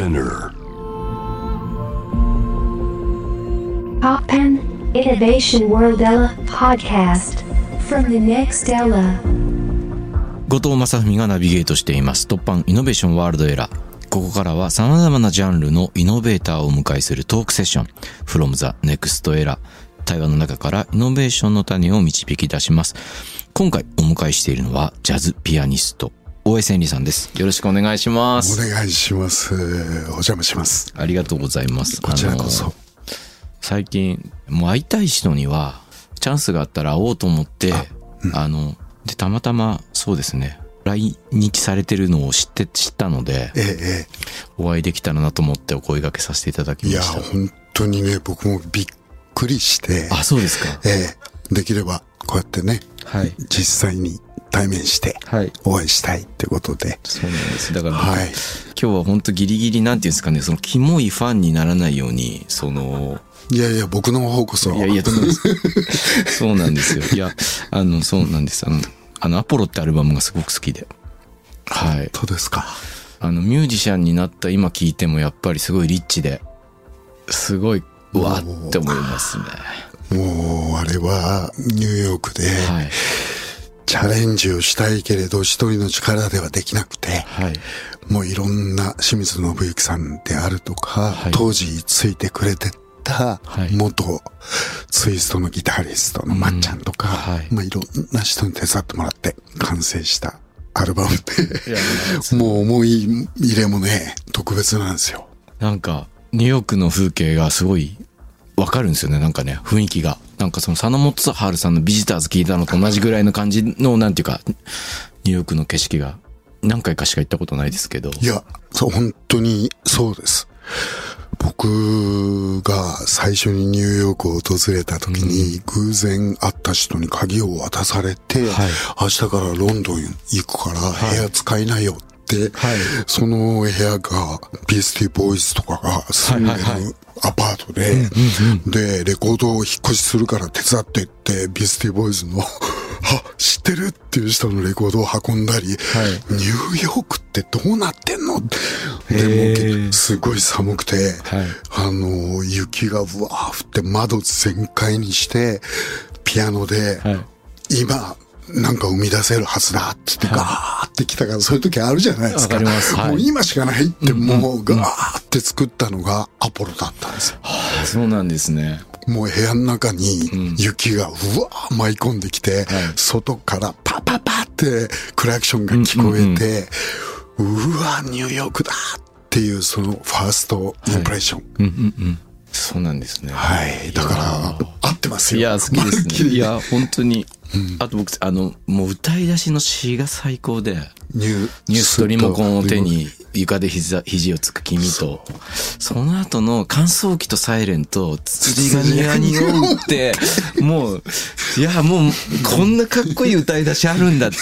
Spinner. Poppen Innovation World Ella podcast from the next Ella. 後藤正文がナビゲートしています。突破イノベーションワールドエラー。ここからは様々なジャンルのイノベーターをお迎えするトークセッション。from the next era。対話の中からイノベーションの種を導き出します。今回お迎えしているのはジャズピアニスト、大江千里さんです。よろしくお願いしまおす。願いします。お邪魔します。ありがとうございます。こちらこそ。最近、もう会いたい人には、チャンスがあったら会おうと思って、あ,、の、で、たまたま、そうですね、来日されてるのを知って、知ったので、ええ、お会いできたらなと思ってお声掛けさせていただきました。本当にね、僕もびっくりして、あ、そうですか。ええ、できれば、こうやってね、はい。実際に対面して、はい。お会いしたいってことで、そうなんです。だから僕、はい。今日は本当ギリギリなんていうんですかね、そのキモいファンにならないように、その、いやいや、僕の方こそ、いやいや。そうなんですよ。いや、あの、そうなんです。あの、あの、アポロってアルバムがすごく好きで。はい。そうですか。あの、ミュージシャンになった今聞いてもやっぱりすごいリッチで、すごい、うわーって思いますね。もう、あれは、ニューヨークで、はい。チャレンジをしたいけれど、一人の力ではできなくて、はい。もういろんな清水信之さんであるとか、はい当時ついてくれてたはい元ツイストのギタリストのまっちゃんとか、うんはいまあいろんな人に手伝ってもらって完成したアルバムいやで、もう思い入れもね、特別なんですよ。なんか、ニューヨークの風景がすごいわかるんですよね。なんかね、雰囲気が。なんかその佐野元春さんのビジターズ聞いたのと同じぐらいの感じの、なんていうか、ニューヨークの景色が何回かしか行ったことないですけど。いや、そう、本当にそうです。僕が最初にニューヨークを訪れた時に、偶然会った人に鍵を渡されて、はい明日からロンドン行くから部屋使いなよって、はい。その部屋がビースティーボーイズとかが住んでるはいはいはい。アパートで、で、レコードを引っ越しするから手伝ってって、ビースティーボーイズの、あ、知ってるっていう人のレコードを運んだり、ニューヨークってどうなってんの？へでーも、すごい寒くて、はい。あの、雪がうわー降って窓全開にして、ピアノで、はい。今、なんか生み出せるはずだって言ってガーって来たから、そういう時あるじゃないですか。わかすはいもう今しかないって、もうガーって作ったのがアポロだったんですよ。あそうなんですね。もう部屋の中に雪がうわー舞い込んできて、外からパパパってクラクションが聞こえて、うわニューヨークだっていうそのファーストインプレッション。うんうんうん。そうなんですね。はい。だから、合ってますよ。いや、好きですね。いや、本当に。あと僕、あの、もう歌い出しの詩が最高で、ニューニュースとリモコンを手に床で膝、肘をつく君と、その後の乾燥機とサイレンと、つつりが庭におって、もう、いや、もう、こんなかっこいい歌い出しあるんだって、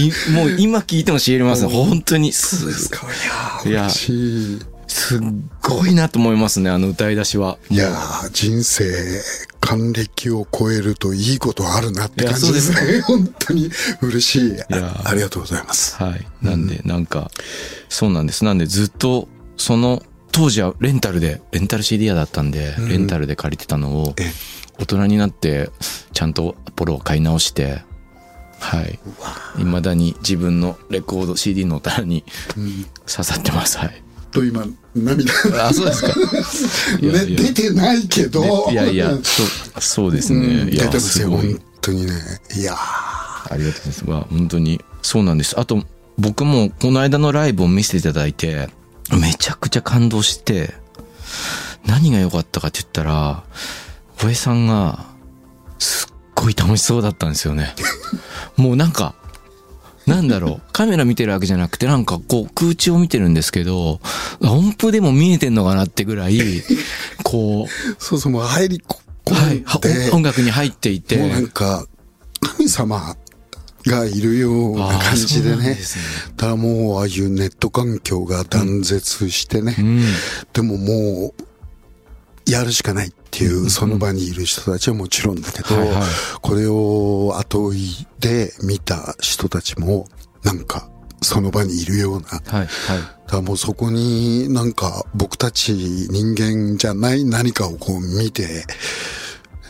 いもう今聞いても知りますね。本当に。すですか。いや、いや嬉しい。すっごいなと思いますね、あの歌い出しは。いやー、人生、還暦を超えるといいことあるなって感じですいやそうね。本当に嬉しい。やあありがとうございます。はい。なんで、なんか、そうなんです。なんでずっと、その、当時はレンタルで、レンタル CD 屋だったんで、レンタルで借りてたのをえ、大人になって、ちゃんとアポロを買い直して、はい。未だに自分のレコード CD の棚に 刺さってます。はい。と今、涙が、あ、そうですか。ね、出てないけど。いやいや、そう、そうですうんね。いや、出てますよ、本。当にね。いやーありがとうございます。まあ、本当に、そうなんです。あと、僕もこの間のライブを見せていただいて、めちゃくちゃ感動して、何が良かったかって言ったら、小江さんが、すっごい楽しそうだったんですよね。もうなんか、なんだろう、カメラ見てるわけじゃなくて、なんかこう空中を見てるんですけど、音符でも見えてんのかなってぐらい、こう、そうそう、もう入り込はい音楽に入っていて、もうなんか、神様がいるような感じでね。ですねだからもう、ああいうネット環境が断絶してね。うん。でももう、やるしかないっていう、その場にいる人たちはもちろんだけど、はいはいこれを後追いで見た人たちも、なんか、その場にいるような。はい、はい。だからもうそこになんか僕たち人間じゃない何かをこう見て、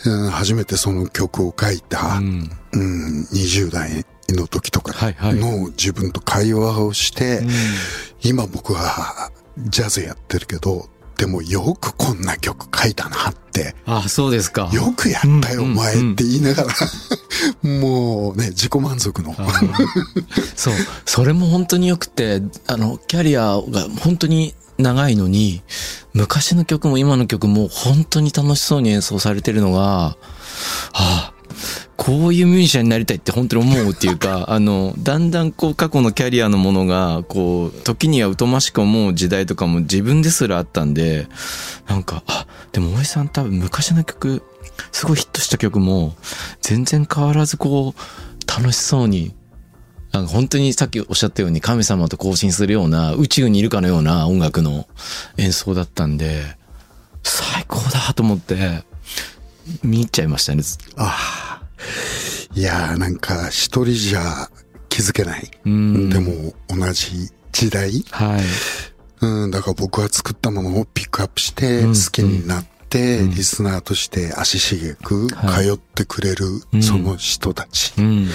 うん初めてその曲を書いた、うん。うん、20代の時とかの自分と会話をして、うん今僕はジャズやってるけど、でもよくこんな曲書いたなって、あ、そうですか。よくやったよ、うんお前って言いながら、もうね、自己満足の。そう。それも本当に良くて、あの、キャリアが本当に長いのに、昔の曲も今の曲も本当に楽しそうに演奏されてるのが、ああ、こういうミュージシャンになりたいって本当に思うっていうか、あの、だんだんこう過去のキャリアのものが、こう、時には疎ましく思う時代とかも自分ですらあったんで、なんか、あ、でも大江さん多分昔の曲、すごいヒットした曲も、全然変わらずこう、楽しそうに、なんか本当にさっきおっしゃったように神様と交信するような宇宙にいるかのような音楽の演奏だったんで、最高だと思って、見入っちゃいましたね。ああ。いやーなんか一人じゃ気づけない。うん。でも同じ時代。はい。うん、だから僕は作ったものをピックアップしてうん好きになって、うんリスナーとして足しげくはい通ってくれるうんその人たち。うん。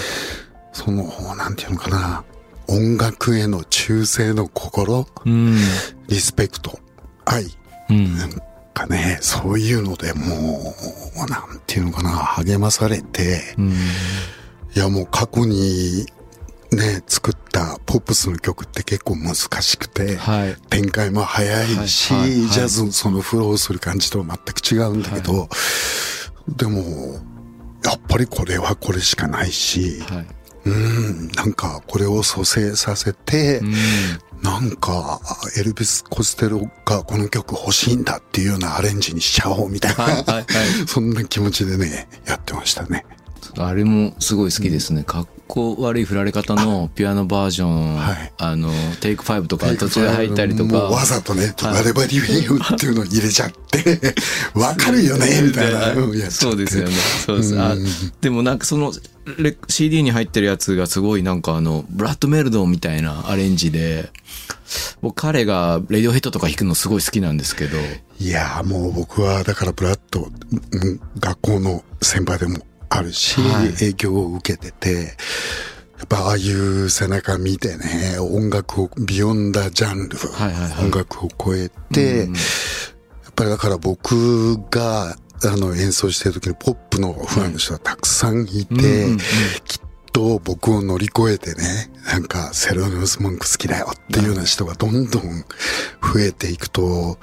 その、なんていうのかな。音楽への忠誠の心、うん。リスペクト、愛。うん。かね、そういうのでもう、なんていうのかな、励まされて、うん。いやもう過去にね、作ったポップスの曲って結構難しくて、はい。展開も早いし、はいはいはいジャズのそのフローする感じとは全く違うんだけど、でも、やっぱりこれはこれしかないし、はい。うん、なんかこれを蘇生させて、うん。なんか、エルビス・コステロがこの曲欲しいんだっていうようなアレンジにしちゃおうみたいな、はい。はい。はい。そんな気持ちでね、やってましたね。あれもすごい好きですね。かっこ悪い振られ方のピアノバージョン、はいあの、テイク5とか途中で入ったりとか。わざとね、はい我々リフェイユっていうのを入れちゃって、わかるよねみたいな。そうですよね。そうです。あうんでもなんかそのレ CD に入ってるやつがすごいなんかあの、ブラッドメルドンみたいなアレンジで、僕彼がレディオヘッドとか弾くのすごい好きなんですけど、いやーもう僕はだからブラッド、うん学校の先輩でもあるし、はい。影響を受けてて、やっぱああいう背中見てね、音楽を、ビヨンダジャンル、はいはいはい。音楽を超えて、うん。やっぱりだから僕が、あの演奏してる時にポップのファンの人がたくさんいて、うんきっと僕を乗り越えてね、なんかセロニムス・モンク好きだよっていうような人がどんどん増えていくと、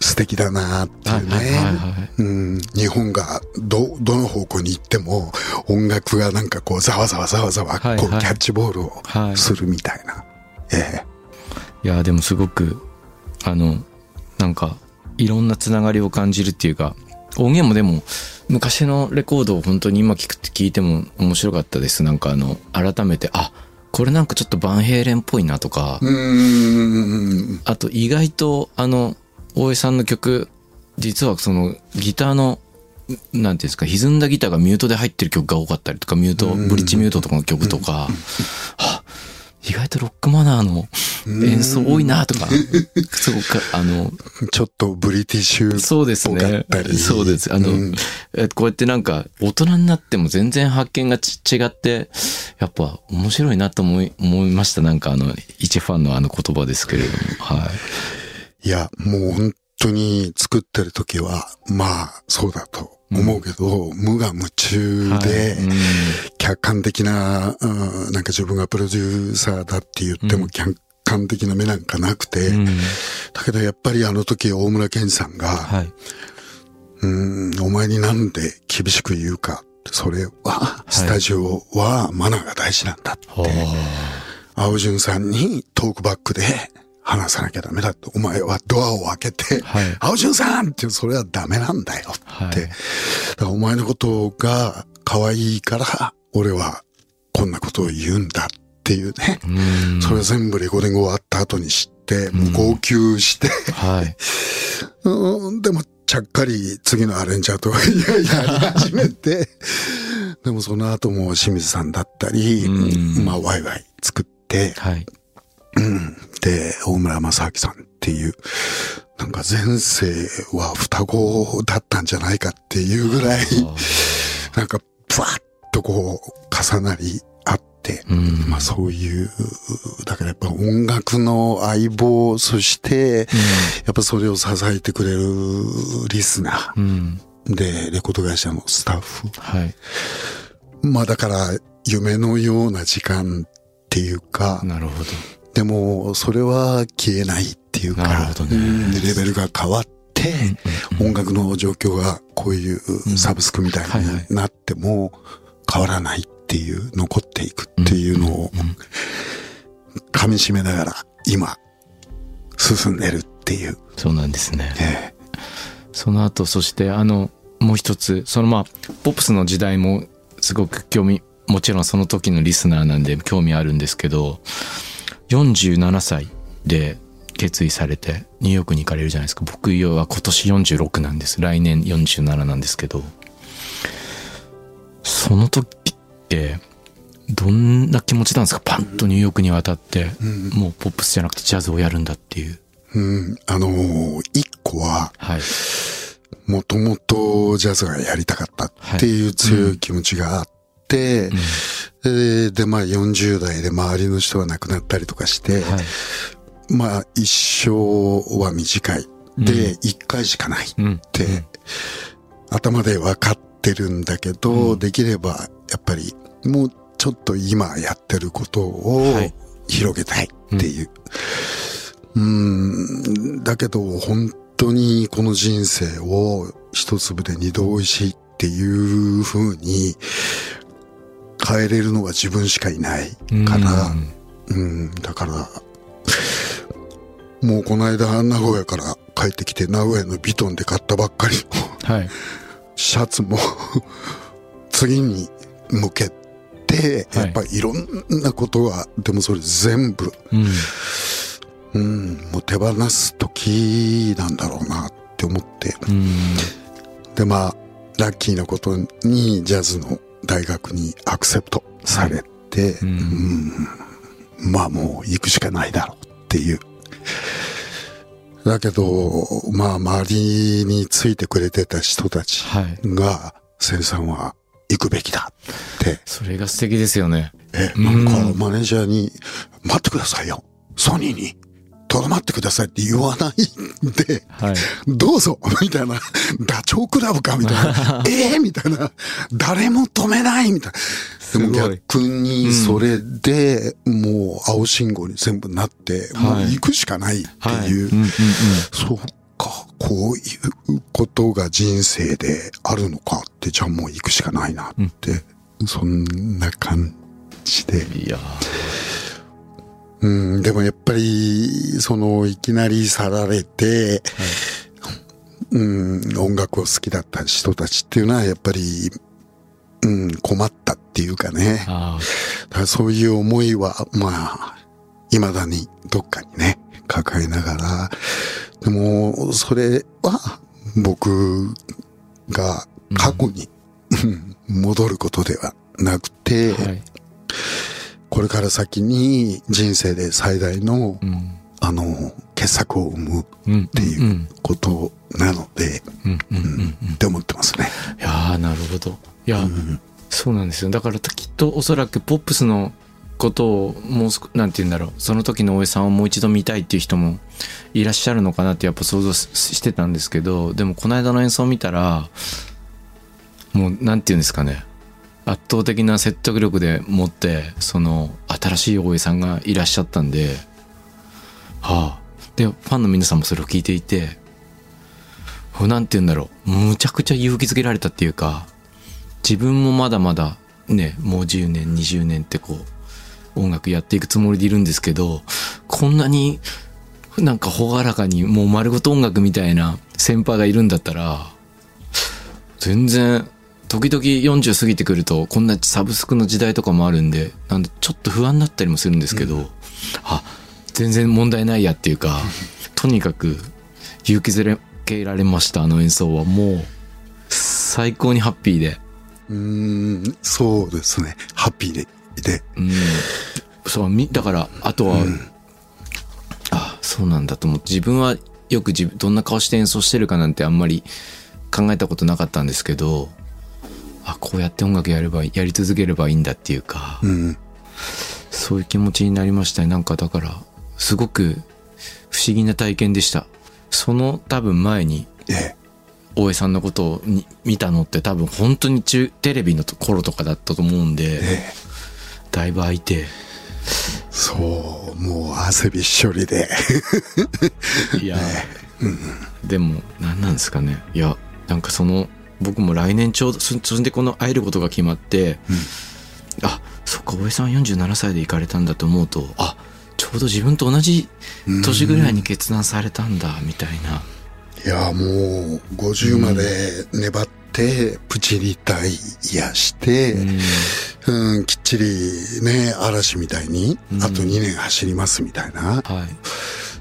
素敵だなっていうね。はいはいはいはいうん、日本がど、どの方向に行っても音楽がなんかこうざわざわざわざわはいこうキはいャッチボールをはいするみたいな。ええ。いや、でもすごく、あの、なんか、いろんなつながりを感じるっていうか、音源もでも、昔のレコードを本当に今聞くって聞いても面白かったです。なんかあの、改めて、あ、これなんかちょっとバンヘイレンっぽいなとか。あと意外と、あの、大江さんの曲、実はそのギターの、なんていうんですか、歪んだギターがミュートで入ってる曲が多かったりとか、ミュート、ブリッジミュートとかの曲とか、は意外とロックマナーの演奏多いなとか、すごく、あの、ちょっとブリティッシュそうですぽかねった。りそうです。あの、うんえこうやってなんか、大人になっても全然発見がち違って、やっぱ面白いなと思い、思いました。なんかあの、一ファンのあの言葉ですけれども。はい。いや、もう本当に作ってる時は、まあ、そうだと思うけど、無我夢中で、はいうん客観的な、うんなんか自分がプロデューサーだって言っても客観的な目なんかなくて、うんだけどやっぱりあの時大村健さんが、はい。うん、お前になんで厳しく言うか。それは、スタジオはマナーが大事なんだって。青潤さんにトークバックで話さなきゃダメだって。お前はドアを開けて、はい青潤さんってそれはダメなんだよって。はいだからお前のことが可愛いから、俺はこんなことを言うんだっていうね。うんそれ全部レコーディング終わった後に知って、もう号泣して、はい。うん、でも、ちゃっかり次のアレンジャーとややり始めて、でもその後も清水さんだったり、うんまあワイワイ作って、はい。で、大村正明さんっていう、なんか前世は双子だったんじゃないかっていうぐらい、なんか、ブワッとこう、重なりあって、うん。まあそういう、だからやっぱ音楽の相棒、そして、やっぱそれを支えてくれるリスナうん。ーで、レコード会社のスタッフ。はい。まあだから、夢のような時間っていうか、なるほど。でも、それは消えないっていうか、なるほどねうん。レベルが変わって、音楽の状況がこういうサブスクみたいになっても変わらないっていう、残っていくっていうのを噛み締めながら今進んでるっていう。そうなんですね。え。その後、そしてあの、もう一つ、そのまあ、ポップスの時代もすごく興味、もちろんその時のリスナーなんで興味あるんですけど、47歳で決意されてニューヨークに行かれるじゃないですか。僕は今年46なんです。来年47なんですけど、その時って、どんな気持ちなんですか？パンとニューヨークに渡って、もうポップスじゃなくてジャズをやるんだっていう。うん、あのー一個は、はい。もともとジャズがやりたかったっていう強い気持ちがあって、でで、まあ40代で周りの人が亡くなったりとかして、はい。まあ一生は短い。で、一回しかないっうん。て、頭で分かってるんだけど、できればやっぱりもうちょっと今やってることをはい広げたいっていう。うん、だけど本当にこの人生を一粒で二度美味しいっていう風に変えれるのは自分しかいないから、うん、だから、もうこの間名古屋から帰ってきて名古屋のビトンで買ったばっかりのはい。シャツも 次に向けて、はいやっぱりいろんなことが、でもそれ全部、うん。うん、もう手放す時なんだろうなって思って。うん。で、まあ、ラッキーなことにジャズの大学にアクセプトされて、うんうんまあもう行くしかないだろうっていう。だけど、まあ周りについてくれてた人たちはい。が、生産は行くべきだって、それが素敵ですよね。え、うんなんかマネージャーに、待ってくださいよ。ソニーに、とどまってくださいって言わないんで、はい。どうぞみたいな、ダチョウ倶楽部かみたいな、ええみたいな、誰も止めないみたいな。でも逆にそれで、もう青信号に全部なって、もう行くしかないっていう、うんうんうん。そうか、こういうことが人生であるのかって、じゃあもう行くしかないなって、そんな感じで。いやうん、でもやっぱり、その、いきなり去られて、うん、音楽を好きだった人たちっていうのは、やっぱり、うん、困ったっていうかね。あだからそういう思いは、まあ、未だにどっかにね、抱えながら、でも、それは、僕が過去に、うん戻ることではなくて、あ。はい。これから先に人生で最大の、うん。あの、傑作を生むっていううんことなので、うんうん。って思ってますね。いやーなるほど。いや、そうなんですよ。だからきっとおそらくポップスのことをもうなんて言うんだろう。その時の大江さんをもう一度見たいっていう人もいらっしゃるのかなってやっぱ想像ししてたんですけど、でもこの間の演奏を見たら、もうなんて言うんですかね。圧倒的な説得力でもって、その新しい大江さんがいらっしゃったんで、はあ。で、ファンの皆さんもそれを聞いていて、なんて言うんだろう。むちゃくちゃ勇気づけられたっていうか、自分もまだまだね、もう10年、20年ってこう、音楽やっていくつもりでいるんですけど、こんなになんか朗らかにもう丸ごと音楽みたいな先輩がいるんだったら、全然、時々40過ぎてくると、こんなサブスクの時代とかもあるんで、なんでちょっと不安になったりもするんですけど、あ、全然問題ないやっていうか、とにかく勇気づけられました、あの演奏は。もう、最高にハッピーで。うーん、そうですね。ハッピーで。で、うん。そうみだからあとは、あそうなんだと思って自分はよく自分どんな顔して演奏してるかなんてあんまり考えたことなかったんですけどあこうやって音楽やればやり続ければいいんだっていうか、うん。そういう気持ちになりましたねなんかだからすごく不思議な体験でしたその多分前にええ。大江さんのことをに見たのって多分本当に中テレビの頃とかだったと思うんで、ええ。だいぶ空いてそう、もう汗びっしょりで。いや、でも何なんですかねいやなんかその僕も来年ちょうどそそれでこの会えることが決まって、あそっか大江さん47歳で行かれたんだと思うとあちょうど自分と同じ年ぐらいに決断されたんだみたいな、いや、もう、50まで粘って、プチリタイヤして、うん、きっちりね、嵐みたいに、あと2年走りますみたいな、はい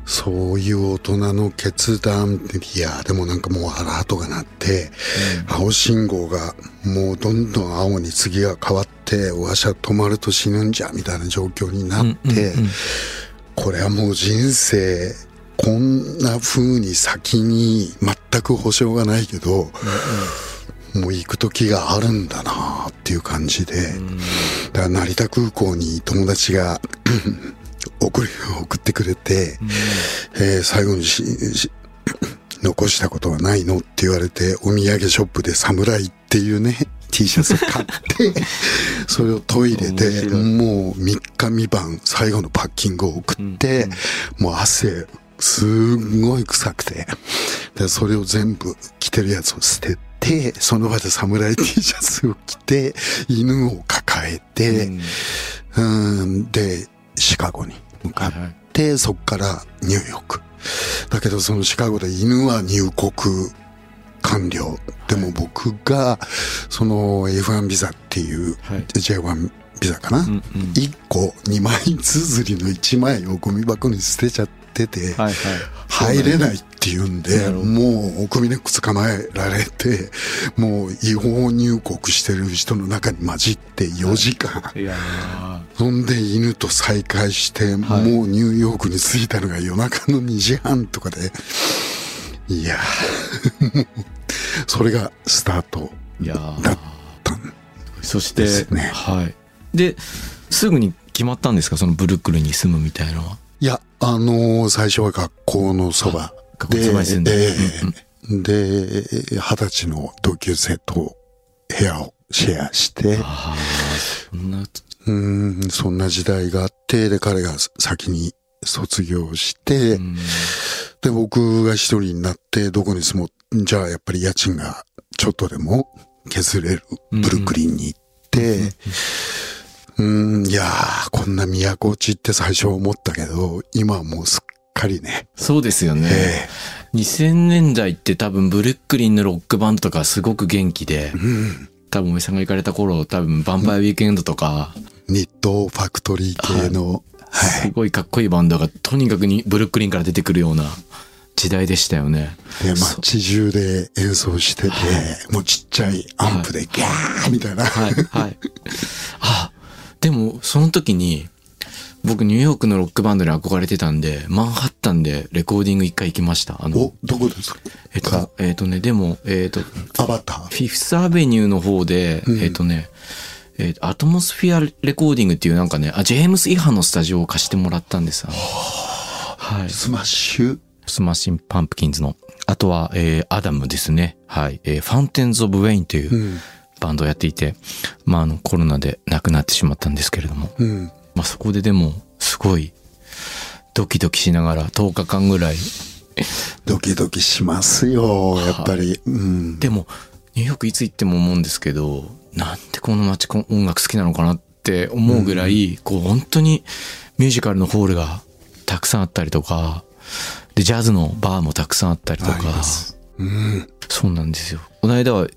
そういう大人の決断、いや、でもなんかもうアラートが鳴って、青信号がもうどんどん青に次が変わって、わしゃ止まると死ぬんじゃ、みたいな状況になって、これはもう人生、こんな風に先に全く保証がないけど、もう行く時があるんだなっていう感じで、だから成田空港に友達が送り送ってくれて、えー最後にしし 残したことはないのって言われて、お土産ショップで侍っていうね、T シャツを買って、それをトイレ面で、もう3日3晩最後のパッキングを送って、もう汗、すんごい臭くて、でそれを全部着てるやつを捨てて、その場で侍 T シャツを着て、犬を抱えて、うん、で、シカゴに向かって、そこからニューヨーク。だけどそのシカゴで犬は入国完了。でも僕が、その F1 ビザっていう、はい J1 ビザかな、んうん1個2枚綴りの1枚をゴミ箱に捨てちゃってて、はいはい。入れないって言うんで、もう、首根っこ捕まえられて、もう違法入国してる人の中に混じって4時間。いやそんで犬と再会して、はい。もうニューヨークに着いたのが夜中の2時半とかで、いやそれがスタートーいやだーったんそして、ですね。はい。ですぐに決まったんですか？そのブルックリンに住むみたいなのはいや、あのー最初は学校のそばで、で二十歳の同級生と部屋をシェアして、そんな。うん、そんな時代があって、で、彼が先に卒業して、うん。で、僕が一人になって、どこに住もう、じゃあやっぱり家賃がちょっとでも削れる。ブルックリンに行って、うん、いやー、こんな都落ちって最初は思ったけど、今はもうすっかりね、そうですよね、え2000年代って多分ブルックリンのロックバンドとかすごく元気で、多分おじさんが行かれた頃多分ヴァンパイアウィークエンドとか、ニットファクトリー系の、すごいかっこいいバンドがとにかくにブルックリンから出てくるような時代でしたよね。で、街中で演奏してて、もうちっちゃいアンプでギャーみたいな。はい、はい。あ、でもその時に僕ニューヨークのロックバンドに憧れてたんで、マンハッタンでレコーディング一回行きました。あのお、、どこですか？えっと、えっとね、でも、えっと、アバター。フィフスアベニューの方で、えっとね、えっと、アトモスフィアレコーディングっていうなんかね、あ、ジェームス・イハのスタジオを貸してもらったんです。はい。スマッシュ？スマッシン・パンプキンズの。あとは、えー、アダムですね。はい。えー、ファウンテンズ・オブ・ウェインといううんバンドをやっていて、まあ、あの、コロナで亡くなってしまったんですけれども、うん。まあ、そこででも、すごい、ドキドキしながら10日間ぐらい、ドキドキしますよ、やっぱり。うん。でも、ニューヨークいつ行っても思うんですけど、なんでこの街こ音楽好きなのかなって思うぐらい、こう本当にミュージカルのホールがたくさんあったりとか、で、ジャズのバーもたくさんあったりとか。うん。そうなんですよ。この間は、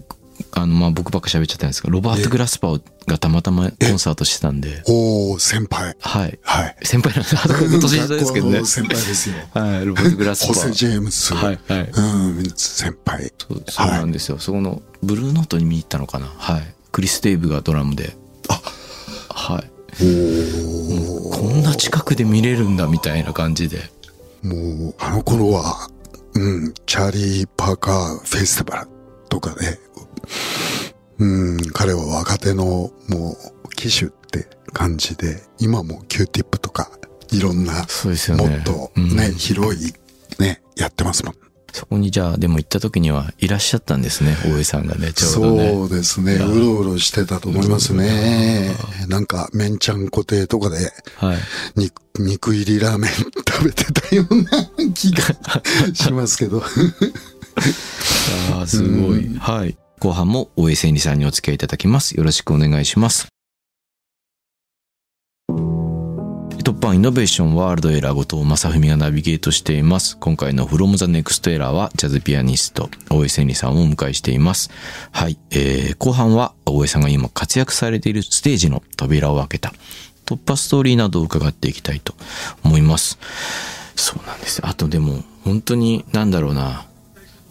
あの、まあ、僕ばっか喋っちゃったんですけど、ロバート・グラスパーがたまたまコンサートしてたんで、おー、先輩。はい。はい。先輩なんで、あと年下ですけどね。先輩ですよ。はい、ロバート・グラスパホセ・ー。ジェームス。はい、はい。うん、先輩。そうそうなんですよ。そこの、ブルーノートに見に行ったのかな。はい。クリス・デイブがドラムで。あはい。おー。こんな近くで見れるんだみたいな感じで。もう、あの頃は、うん、チャーリー・パーカーフェスティバルとかで、うん、彼は若手のもう、機種って感じで、今も Q-TIP とか、いろんな、そうですよねもっとね、うん広い、ね、やってますもん。そこにじゃあ、でも行った時にはいらっしゃったんですね、大江さんがね、ちょうどね。そうですね。うろうろしてたと思いますね。なんか、メンちゃん固定とかで、はい。肉肉入りラーメン食べてたような気がしますけど。ああ、すごい。はい。後半も大江千里さんにお付き合いいただきます。よろしくお願いします。突破イノベーションワールドエラー後藤正文がナビゲートしています。今回の From the Next Era はジャズピアニスト大江千里さんをお迎えしています。はい。えー、後半は大江さんが今活躍されているステージの扉を開けた突破ストーリーなどを伺っていきたいと思います。そうなんです。あとでも本当になんだろうな。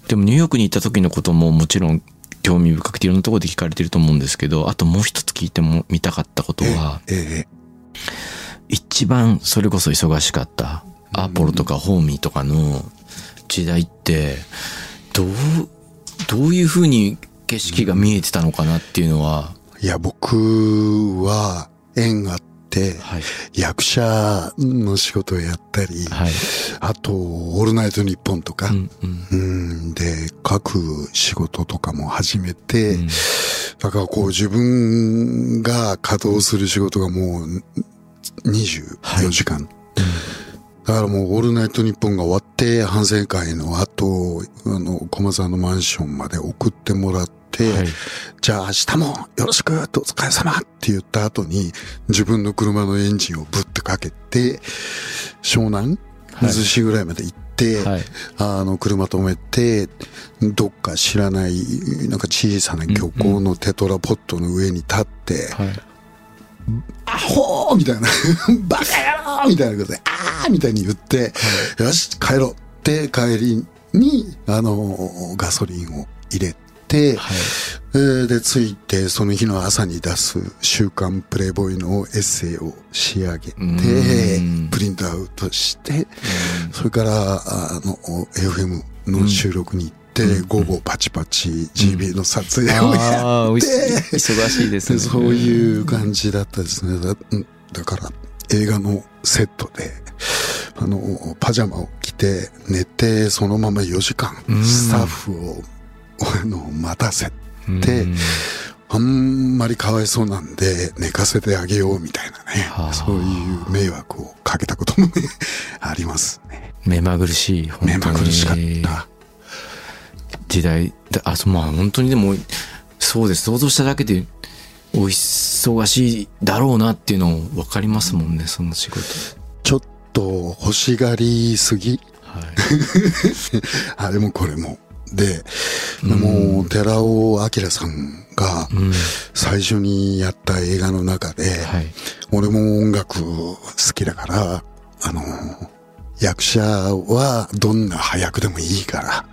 でもニューヨークに行った時のことももちろん興味深くていろんなところで聞かれてると思うんですけど、あともう一つ聞いてもみたかったことは、ええ一番それこそ忙しかったアポロとかホーミーとかの時代って、どう、どういう風に景色が見えてたのかなっていうのは、いや、僕は縁があって、はい。役者の仕事をやったり、はい。あと、オールナイトニッポンとか、うんうん。うん、で、書く仕事とかも始めて、うんだからこう自分が稼働する仕事がもう24時間。だからもうオールナイトニッポンが終わって反省会の後、あの、駒沢のマンションまで送ってもらって、はい。じゃあ明日もよろしくお疲れ様って言った後に自分の車のエンジンをぶってかけて、湘南？はい水市ぐらいまで行って、はい。あの、車止めて、どっか知らない、なんか小さな漁港のテトラポットの上に立って、はい。アホーみたいな、バカ野郎みたいなことで、あーみたいに言って、よし、帰ろう。って帰りに、あの、ガソリンを入れて、はい。えーで、着いて、その日の朝に出す週刊プレイボーイのエッセイを仕上げてうん、プリントアウトして、それから、あの、FM の収録に行って、午後パチパチ GB の撮影をやって、忙しいですね。そういう感じだったですね。だうんだから、映画のセットで、あの、パジャマを着て、寝て、そのまま4時間うん、スタッフを、あの、待たせうんて、あんまりかわいそうなんで、寝かせてあげようみたいなねはあ。そういう迷惑をかけたこともね、ありますね。目まぐるしい、本当に目まぐるしかった。時代であそうまあ本当にでもそうです想像しただけでお忙しいだろうなっていうの分かりますもんねその仕事ちょっと欲しがりすぎはい あれもこれも。で、もう、寺尾明さんがうん最初にやった映画の中で、はい俺も音楽好きだから、あの、役者はどんな早くでもいいから、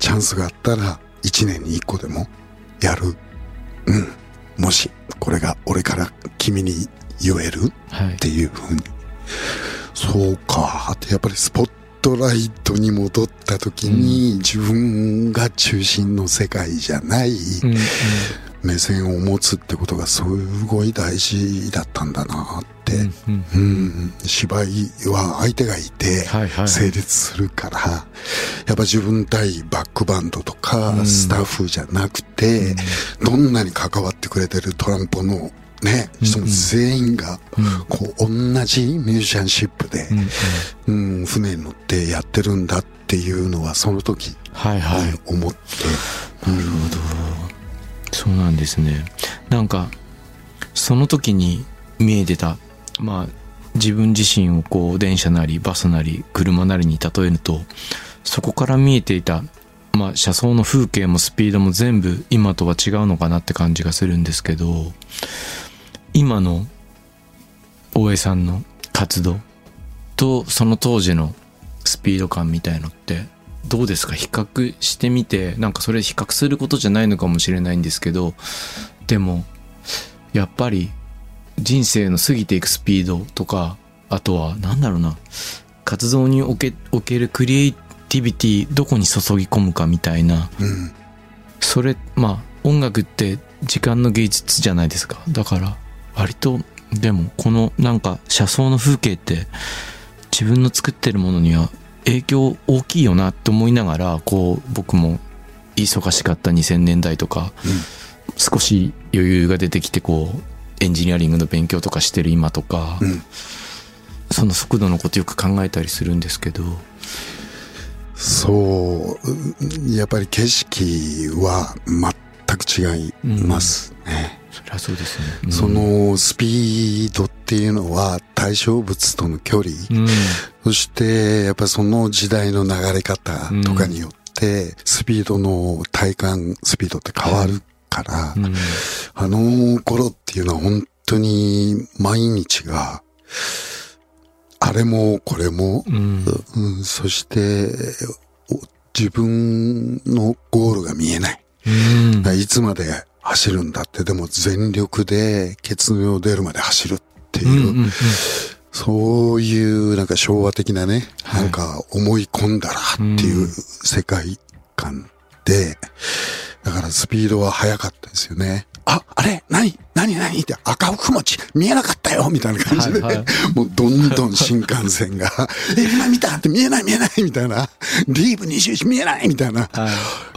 チャンスがあったら一年に一個でもやる。うん。もし、これが俺から君に言えるはいっていうふうに。そうか。ってやっぱりスポットライトに戻った時に、自分が中心の世界じゃないうんうん目線を持つってことがすごい大事だったんだなって。うんうん。うん、芝居は相手がいてはいはい。成立するから、やっぱ自分対バックバンドとかうん。スタッフじゃなくて、どんなに関わってくれてるトランポのね、人も全員が、こう、同じミュージシャンシップで、うんうん。うん、船に乗ってやってるんだっていうのは、その時、はいはい、はい思って、なるほどそうなんですね。なんかその時に見えてたまあ自分自身をこう電車なりバスなり車なりに例えるとそこから見えていたまあ車窓の風景もスピードも全部今とは違うのかなって感じがするんですけど今の大江さんの活動とその当時のスピード感みたいのってどうですか？比較してみてなんかそれ比較することじゃないのかもしれないんですけどでもやっぱり人生の過ぎていくスピードとか、あとは、なんだろうな、活動におけおけるクリエイティビティ、どこに注ぎ込むかみたいな、うん。それ、まあ、音楽って時間の芸術じゃないですか。だから、割と、でも、このなんか、車窓の風景って、自分の作ってるものには影響大きいよなって思いながら、こう、僕も忙しかった2000年代とか、少し余裕が出てきて、こう、エンジニアリングの勉強とかしてる今とか、うん。その速度のことよく考えたりするんですけど、そう、やっぱり景色は全く違いますね。そりゃそうですね。うん。そ、のスピードっていうのは対象物との距離、うん、そしてやっぱりその時代の流れ方とかによって、スピードの体感スピードって変わるから、うん、あの頃っていうのは本当に毎日が、あれもこれも、うん、うん、そしてお自分のゴールが見えない。いつまで走るんだって、でも全力で血尿出るまで走るっていう、うんうんうんそういうなんか昭和的なね、はい。なんか思い込んだらっていううん世界観で、だからスピードは速かったですよね。あ、あれ？何？何？何？って赤福餅見えなかったよ。みたいな感じで、はいはい。もうどんどん新幹線が、え、今見た？って見えない見えない。みたいな、リーブ21見えない。みたいな。はい。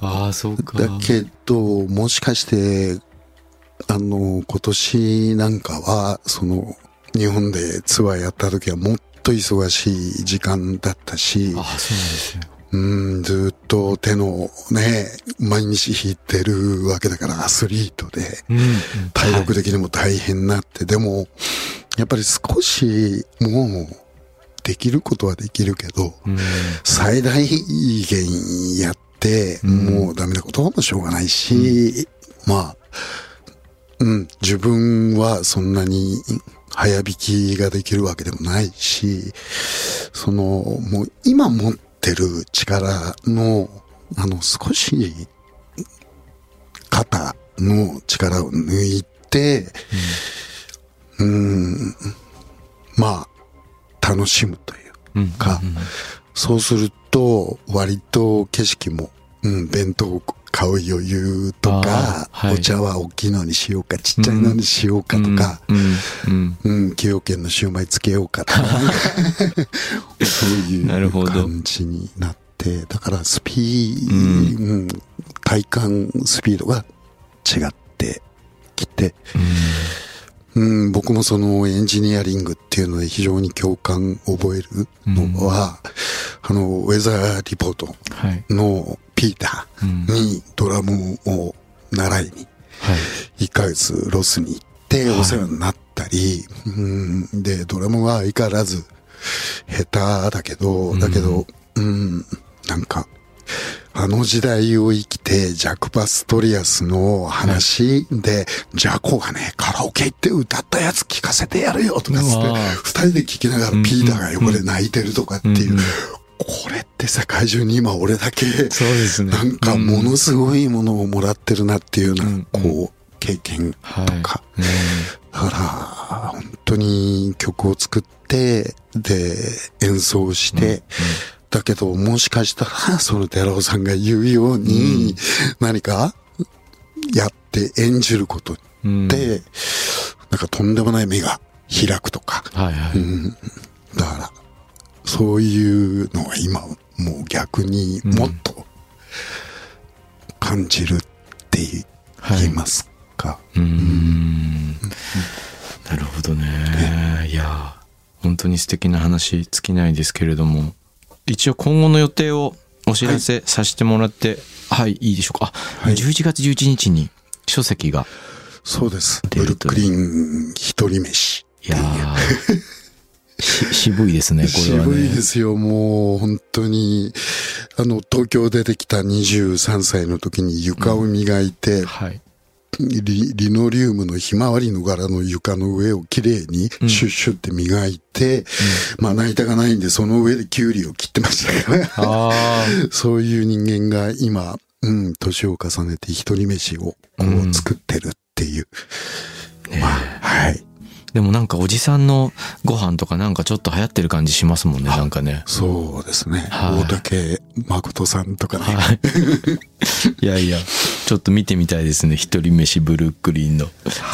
ああ、そうか。だけど、もしかして、あの、今年なんかは、その、日本でツアーやった時はもっと忙しい時間だったし、ああ、そうなんですよ。うん、ずっと手のね、毎日弾いてるわけだからアスリートで、うんうん。体力的にも大変になって、でも、やっぱり少し、もう、できることはできるけど、うん。最大限やって、うんもうダメなことはしょうがないし、まあ、うん、自分はそんなに早弾きができるわけでもないし、その、もう今持ってる力の、あの、少し、肩の力を抜いて、うん、まあ、楽しむといううん。か、そうすると、割と景色も、うん、弁当を買う余裕とか、はいお茶は大きいのにしようか、ちっちゃいのにしようかとか、うん。うん。うん、崎陽軒のシューマイつけようかとか、そういうなるほど感じになって、だからスピー、うん体感スピードが違ってきて、うん、僕もそのエンジニアリングっていうので非常に共感を覚えるのは、あの、ウェザーリポートはい。のピータうんーにドラムを習いに、はい。1ヶ月ロスに行ってお世話になったり、うん、で、ドラムは相変わらず下手だけど、だけど、うん、なんか、あの時代を生きて、ジャコ・パストリアスの話で、ジャコがね、カラオケ行って歌ったやつ聞かせてやるよとかつって二人で聞きながらピーターが横で泣いてるとかっていう、これって世界中に今俺だけ、そうですね。なんかものすごいものをもらってるなっていうような、うん。こう、経験とはい。か。うん。だから、本当に曲を作って、で、演奏して、だけど、もしかしたら、その寺尾さんが言うように、何か、やって演じることうんで、なんかとんでもない目が開くとか、はいはい。うん、だから、そういうのは今、もう逆にもっと感じるって言い,、ますか。うーん。なるほどね。いや、本当に素敵な話尽きないですけれども、一応今後の予定をお知らせさせてもらって、はい、いいでしょうか。あ、はい11月11日に書籍が、そうです。ブルックリン一人飯。いや 渋いですね、これはね。渋いですよ、もう本当に。あの、東京出てきた23歳の時に床を磨いて、はい。リリノリウムのひまわりの柄の床の上をきれいにシュッシュって磨いて、まな板がないんでその上でキュウリを切ってましたから、あ そういう人間が今、うん、年を重ねて一人飯をこうん。う作ってるっていう。まあ、はい。ーでもなんかおじさんのご飯とかなんかちょっと流行ってる感じしますもんね、なんかね。そうですね。はい大竹誠さんとかね。はい。いやいや、ちょっと見てみたいですね。一人飯ブルックリンの。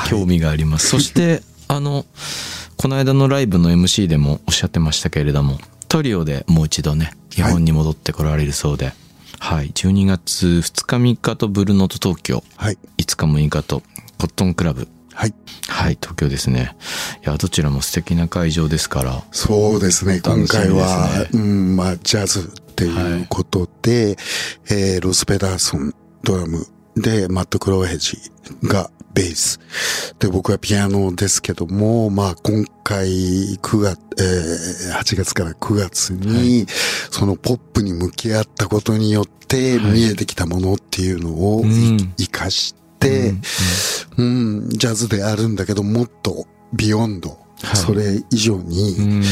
興味があります。そして、あの、この間のライブの MC でもおっしゃってましたけれども、トリオでもう一度ね、日本に戻ってこられるそうで、はい、12月2日3日とブルーノート東京、はい。5日6日とコットンクラブ、はい。はい、東京ですね。いや、どちらも素敵な会場ですから、そうですね。すね回は、うん、まあ、ジャズっていうことで、えーロス・ペダーソン、ドラムで、マット・クロウヘジがベース。で、僕はピアノですけども、まあ、今回、9月、えー8月から9月に、そのポップに向き合ったことによって、はい見えてきたものっていうのをい、うん生かして、うんうん、ジャズであるんだけど、もっとビヨンド、はい。それ以上に、うん。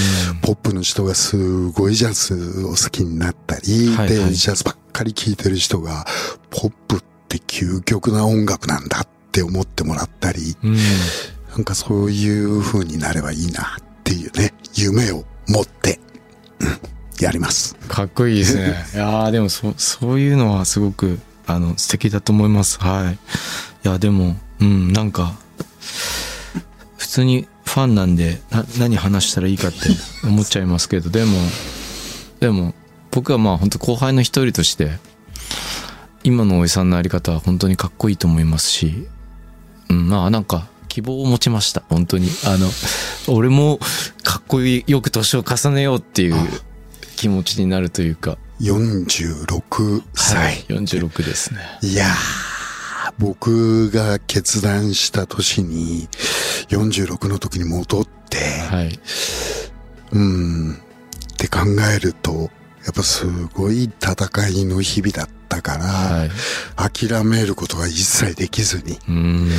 ポップの人がすごいジャズを好きになったり、で、はいはい。ジャズばっかり聴いてる人が、ポップって究極な音楽なんだって思ってもらったり、うん。なんかそういう風になればいいなっていうね、夢を持って、うん、やります。かっこいいですね。いやーでもそ、そういうのはすごく、あの、素敵だと思います。はい。いや、でも、うん、なんか、普通にファンなんで、な、何話したらいいかって思っちゃいますけど、でも、でも、僕はまあ本当後輩の一人として、今のおじさんのあり方は本当にかっこいいと思いますし、うん、まあなんか、希望を持ちました。本当に。あの、俺もかっこいい、よく年を重ねようっていう気持ちになるというか。46は歳。い。46ですね。い、やー、僕が決断した年に、46の時に戻って、はい。うん。って考えると、やっぱすごい戦いの日々だったから、はい。諦めることが一切できずに。うーん。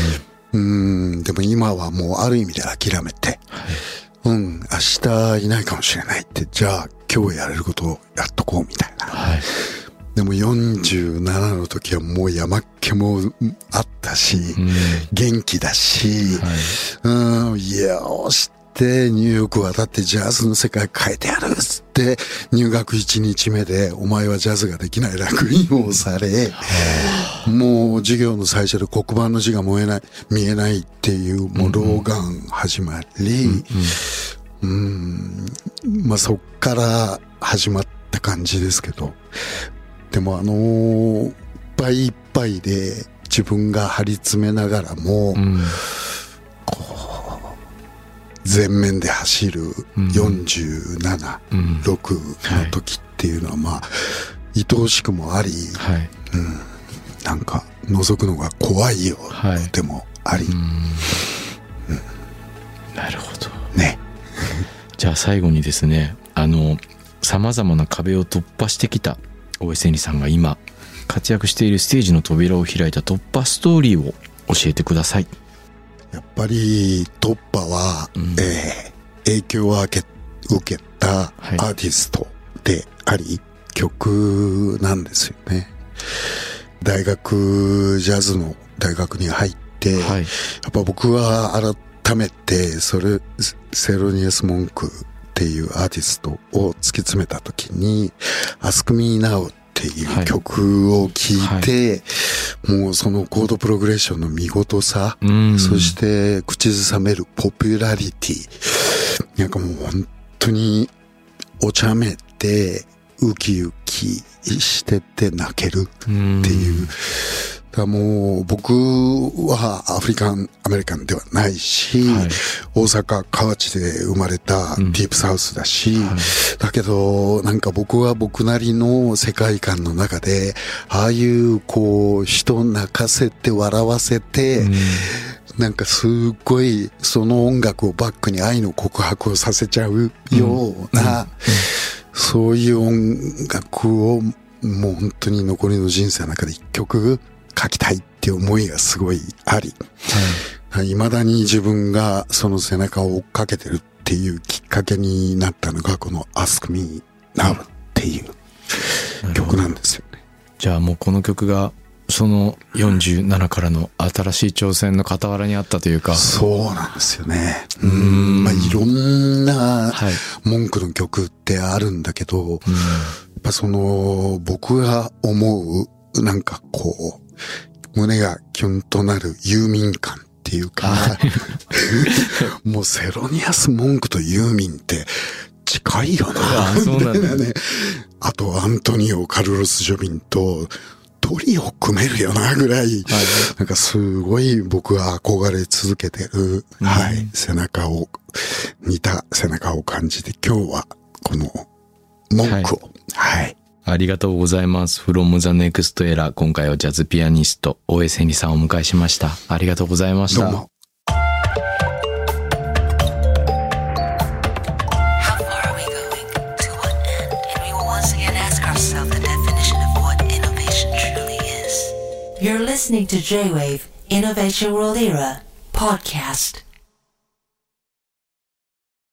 うん。でも今はもうある意味で諦めて、うん。明日いないかもしれないって、じゃあ今日やれることをやっとこうみたいな。はい。でも47の時はもう山っ気もうんあったし、うん。元気だし、はい。うん、よしってニューヨーク渡ってジャズの世界変えてやるっつって入学1日目でお前はジャズができない楽印をされ、もう授業の最初で黒板の字が燃えない、見えないっていうもう老眼始まり、うん、まあそっから始まった感じですけど、でもあのーいっぱいいっぱいで自分が張り詰めながらも、うん。前面で走るうん47、うん。6の時っていうのはまあ、愛おしくもあり、はい。なんか覗くのが怖いよ、はいでもあり、なるほど。ね。じゃあ最後にですね、あの、様々な壁を突破してきた大江千里さんが今、活躍しているステージの扉を開いた突破ストーリーを教えてください。やっぱり突破は、うんえー影響を受けたはいアーティストであり、曲なんですよね。大学、ジャズの大学に入って、はい。やっぱ僕は改めて、それ、セロニアス・モンクっていうアーティストを突き詰めた時に、Ask Me Now っていはいう曲を聴いて、もうそのコードプログレッションの見事さ、うん。そして口ずさめるポピュラリティ、なんかもう本当にお茶目て、ウキウキしてて泣けるうん、っていう。だもう僕はアフリカンアメリカンではないし、はい。大阪河内で生まれたディープサウスだし、はい。だけどなんか僕は僕なりの世界観の中で、ああいうこう人を泣かせて笑わせて、うん。なんかすっごいその音楽をバックに愛の告白をさせちゃうような、そういう音楽をもう本当に残りの人生の中で一曲書きたいって思いがすごいあり、未だに自分がその背中を追っかけてるっていうきっかけになったのがこの Ask Me Now っていう曲なんですよね。じゃあもうこの曲がその47からの新しい挑戦の傍らにあったというか。そうなんですよね。うん。まあ、いろんなはい文句の曲ってあるんだけど、やっぱその、僕が思う、なんかこう、胸がキュンとなるユーミン感っていうか、もうセロニアス・モンクとユーミンって近いよな、あそうなんだ。みたいなね。あと、アントニオ・カルロス・ジョビンと、トリを組めるよな、ぐらい、なんかすごい僕は憧れ続けてる、はい、背中を、似た背中を感じて、今日はこの文句を、はい、ありがとうございます。from the next era 今回はジャズピアニスト、大江千里さんをお迎えしました。ありがとうございました。どうも。You're listening to J-Wave Innovation World Era podcast.